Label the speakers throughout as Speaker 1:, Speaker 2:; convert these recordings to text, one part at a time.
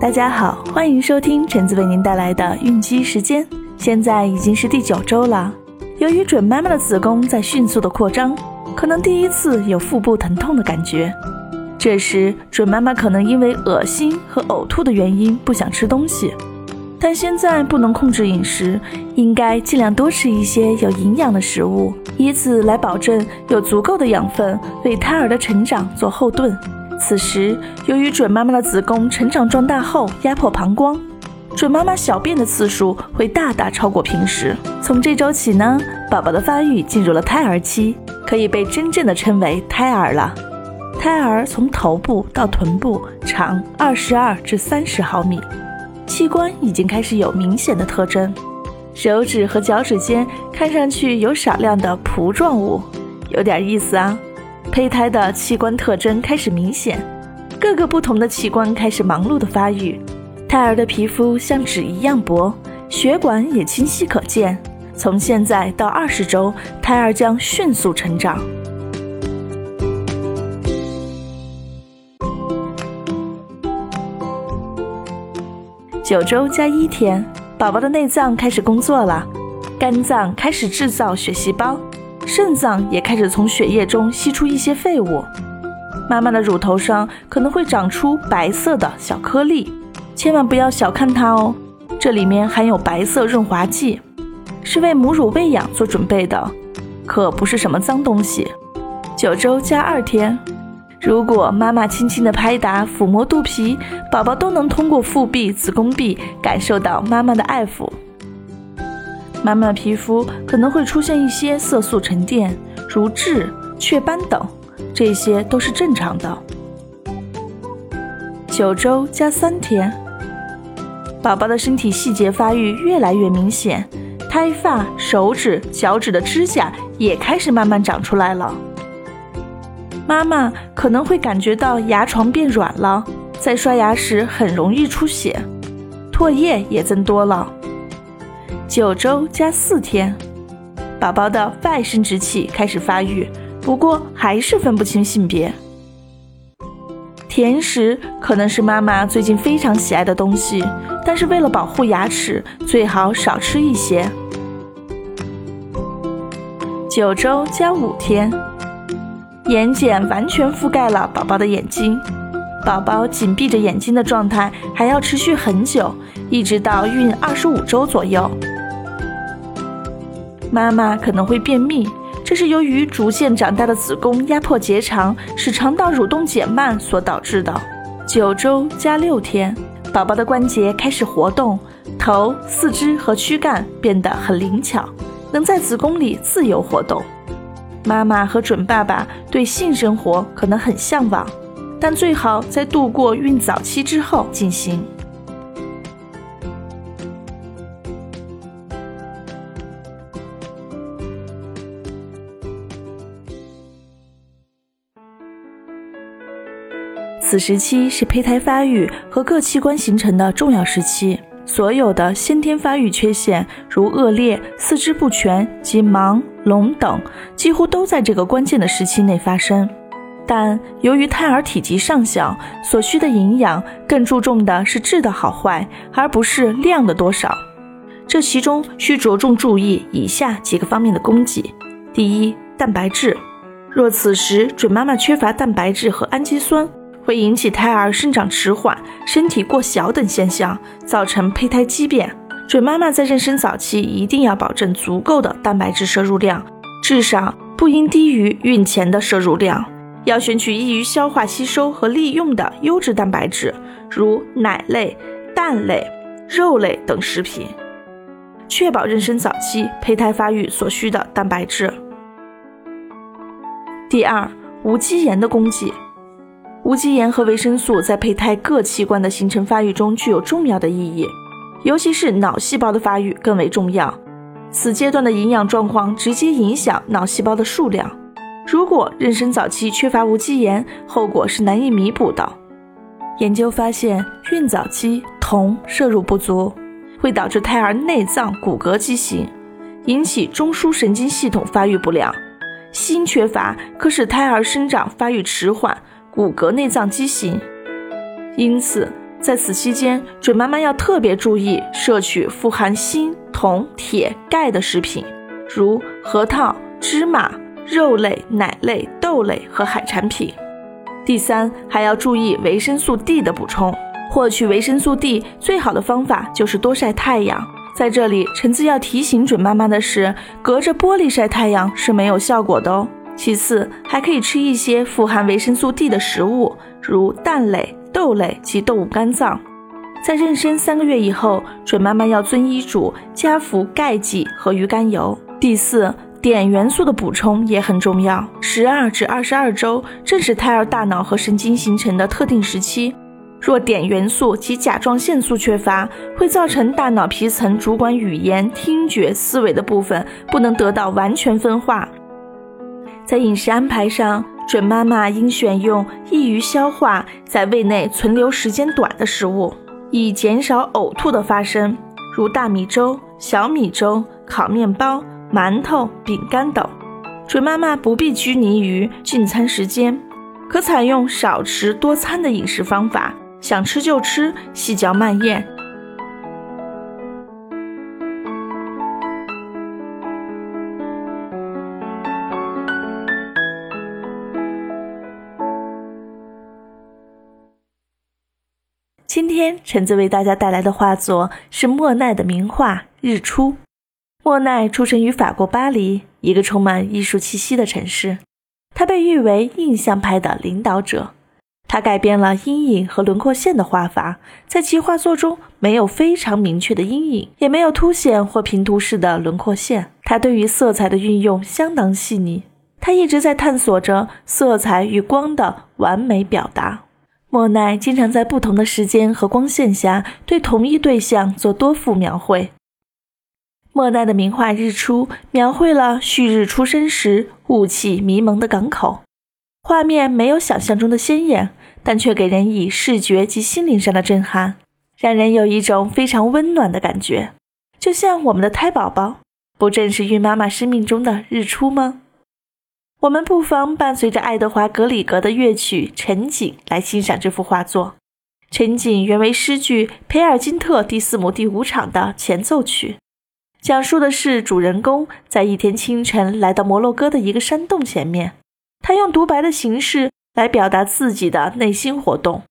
Speaker 1: 大家好，欢迎收听橙子为您带来的孕期时间。现在已经是第九周了，由于准妈妈的子宫在迅速的扩张，可能第一次有腹部疼痛的感觉。这时，准妈妈可能因为恶心和呕吐的原因不想吃东西，但现在不能控制饮食，应该尽量多吃一些有营养的食物，以此来保证有足够的养分为胎儿的成长做后盾。此时，由于准妈妈的子宫成长壮大后压迫膀胱，准妈妈小便的次数会大大超过平时。从这周起呢，宝宝的发育进入了胎儿期，可以被真正的称为胎儿了。胎儿从头部到臀部长二十二至三十毫米，器官已经开始有明显的特征，手指和脚趾间看上去有少量的蹼状物，有点意思啊。胚胎的器官特征开始明显，各个不同的器官开始忙碌的发育。胎儿的皮肤像纸一样薄，血管也清晰可见。从现在到二十周，胎儿将迅速成长。九周加一天，宝宝的内脏开始工作了，肝脏开始制造血细胞。肾脏也开始从血液中吸出一些废物，妈妈的乳头上可能会长出白色的小颗粒，千万不要小看它哦，这里面含有白色润滑剂，是为母乳喂养做准备的，可不是什么脏东西。九周加二天，如果妈妈轻轻的拍打、抚摸肚皮，宝宝都能通过腹壁、子宫壁感受到妈妈的爱抚。妈妈皮肤可能会出现一些色素沉淀，如痣、雀斑等，这些都是正常的。九周加三天，宝宝的身体细节发育越来越明显，胎发、手指、脚趾的指甲也开始慢慢长出来了。妈妈可能会感觉到牙床变软了，在刷牙时很容易出血，唾液也增多了。九周加四天，宝宝的外生殖器开始发育，不过还是分不清性别。甜食可能是妈妈最近非常喜爱的东西，但是为了保护牙齿，最好少吃一些。九周加五天，眼睑完全覆盖了宝宝的眼睛，宝宝紧闭着眼睛的状态还要持续很久，一直到孕二十五周左右。妈妈可能会便秘，这是由于逐渐长大的子宫压迫结肠，使肠道蠕动减慢所导致的。九周加六天，宝宝的关节开始活动，头、四肢和躯干变得很灵巧，能在子宫里自由活动。妈妈和准爸爸对性生活可能很向往，但最好在度过孕早期之后进行。此时期是胚胎发育和各器官形成的重要时期，所有的先天发育缺陷，如恶劣、四肢不全及盲、聋等，几乎都在这个关键的时期内发生。但由于胎儿体积尚小，所需的营养更注重的是质的好坏，而不是量的多少。这其中需着重注意以下几个方面的供给：第一，蛋白质。若此时准妈妈缺乏蛋白质和氨基酸，会引起胎儿生长迟缓、身体过小等现象，造成胚胎畸变。准妈妈在妊娠早期一定要保证足够的蛋白质摄入量，至少不应低于孕前的摄入量。要选取易于消化吸收和利用的优质蛋白质，如奶类、蛋类、肉类等食品，确保妊娠早期胚胎发育所需的蛋白质。第二，无机盐的供给。无机盐和维生素在胚胎各器官的形成发育中具有重要的意义，尤其是脑细胞的发育更为重要。此阶段的营养状况直接影响脑细胞的数量。如果妊娠早期缺乏无机盐，后果是难以弥补的。研究发现，孕早期铜摄入不足，会导致胎儿内脏骨骼畸形，引起中枢神经系统发育不良。锌缺乏可使胎儿生长发育迟缓。骨骼内脏畸形，因此在此期间，准妈妈要特别注意摄取富含锌、铜、铁、钙的食品，如核桃、芝麻、肉类、奶类、豆类和海产品。第三，还要注意维生素 D 的补充。获取维生素 D 最好的方法就是多晒太阳。在这里，橙子要提醒准妈妈的是，隔着玻璃晒太阳是没有效果的哦。其次，还可以吃一些富含维生素 D 的食物，如蛋类、豆类及动物肝脏。在妊娠三个月以后，准妈妈要遵医嘱加服钙剂和鱼肝油。第四，碘元素的补充也很重要。十二至二十二周正是胎儿大脑和神经形成的特定时期。若碘元素及甲状腺素缺乏，会造成大脑皮层主管语言、听觉、思维的部分不能得到完全分化。在饮食安排上，准妈妈应选用易于消化、在胃内存留时间短的食物，以减少呕吐的发生，如大米粥、小米粥、烤面包、馒头、饼干等。准妈妈不必拘泥于进餐时间，可采用少吃多餐的饮食方法。想吃就吃，细嚼慢咽。今天橙子为大家带来的画作是莫奈的名画《日出》。莫奈出生于法国巴黎，一个充满艺术气息的城市。他被誉为印象派的领导者。他改变了阴影和轮廓线的画法，在其画作中没有非常明确的阴影，也没有凸显或平涂式的轮廓线。他对于色彩的运用相当细腻，他一直在探索着色彩与光的完美表达。莫奈经常在不同的时间和光线下对同一对象做多幅描绘。莫奈的名画《日出》描绘了旭日初升时雾气迷蒙的港口，画面没有想象中的鲜艳。但却给人以视觉及心灵上的震撼，让人有一种非常温暖的感觉，就像我们的胎宝宝，不正是孕妈妈生命中的日出吗？我们不妨伴随着爱德华·格里格的乐曲《沉景》来欣赏这幅画作。《沉景》原为诗剧《培尔金特第四幕第五场》的前奏曲，讲述的是主人公在一天清晨来到摩洛哥的一个山洞前面，他用独白的形式。来表达自己的内心活动。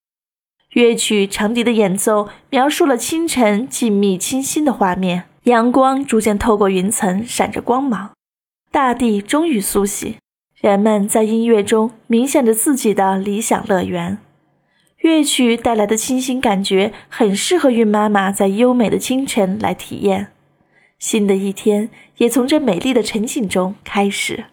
Speaker 1: 乐曲长笛的演奏描述了清晨静谧清新的画面，阳光逐渐透过云层闪着光芒，大地终于苏醒，人们在音乐中冥想着自己的理想乐园。乐曲带来的清新感觉很适合孕妈妈在优美的清晨来体验。新的一天也从这美丽的晨景中开始。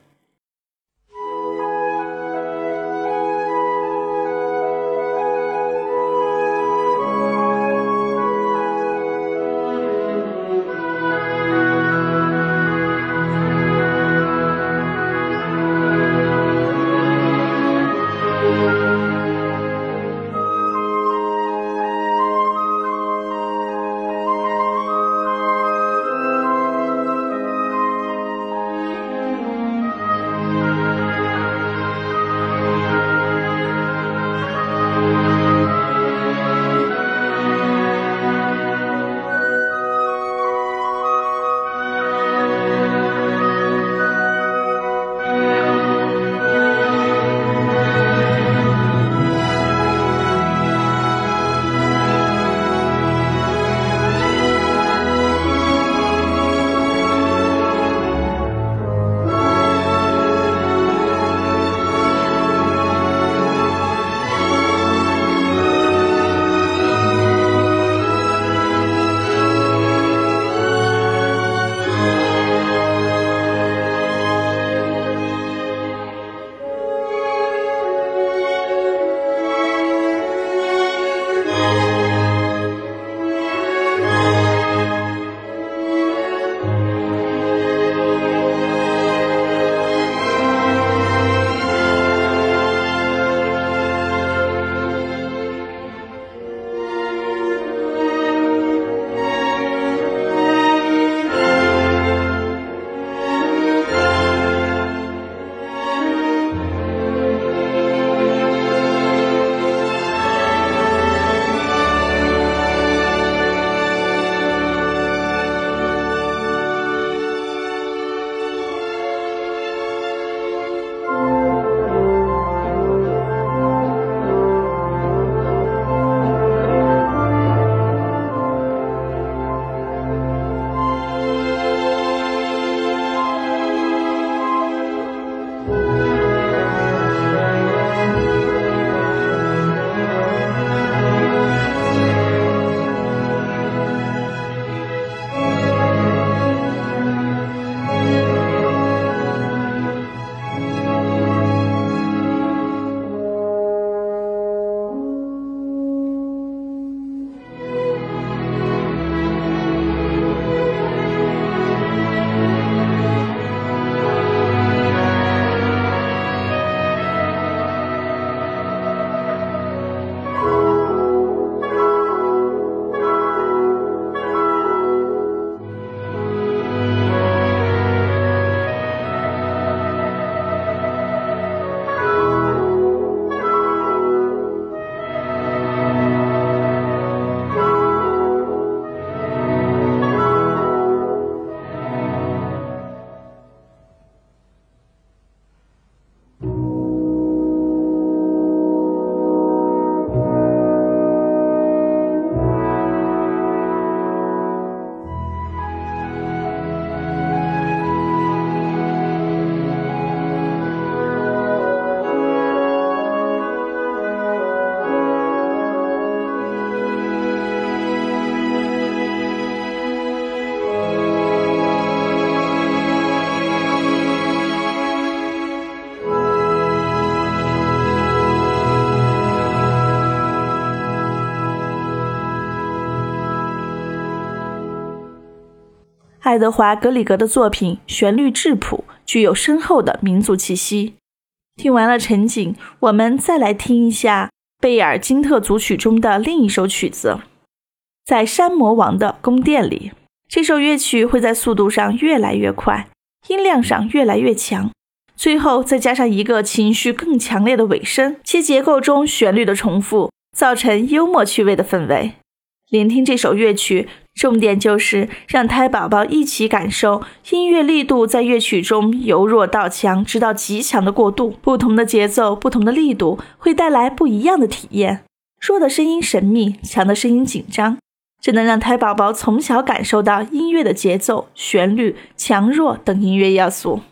Speaker 1: 爱德华·格里格的作品旋律质朴，具有深厚的民族气息。听完了陈景，我们再来听一下贝尔金特组曲中的另一首曲子，在山魔王的宫殿里。这首乐曲会在速度上越来越快，音量上越来越强，最后再加上一个情绪更强烈的尾声，其结构中旋律的重复，造成幽默趣味的氛围。聆听这首乐曲，重点就是让胎宝宝一起感受音乐力度在乐曲中由弱到强，直到极强的过渡。不同的节奏，不同的力度，会带来不一样的体验。弱的声音神秘，强的声音紧张。这能让胎宝宝从小感受到音乐的节奏、旋律、强弱等音乐要素。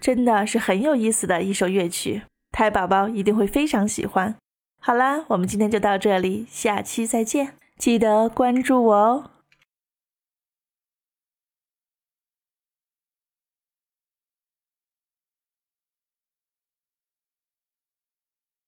Speaker 1: 真的是很有意思的一首乐曲，胎宝宝一定会非常喜欢。好啦，我们今天就到这里，下期再见，记得关注我哦。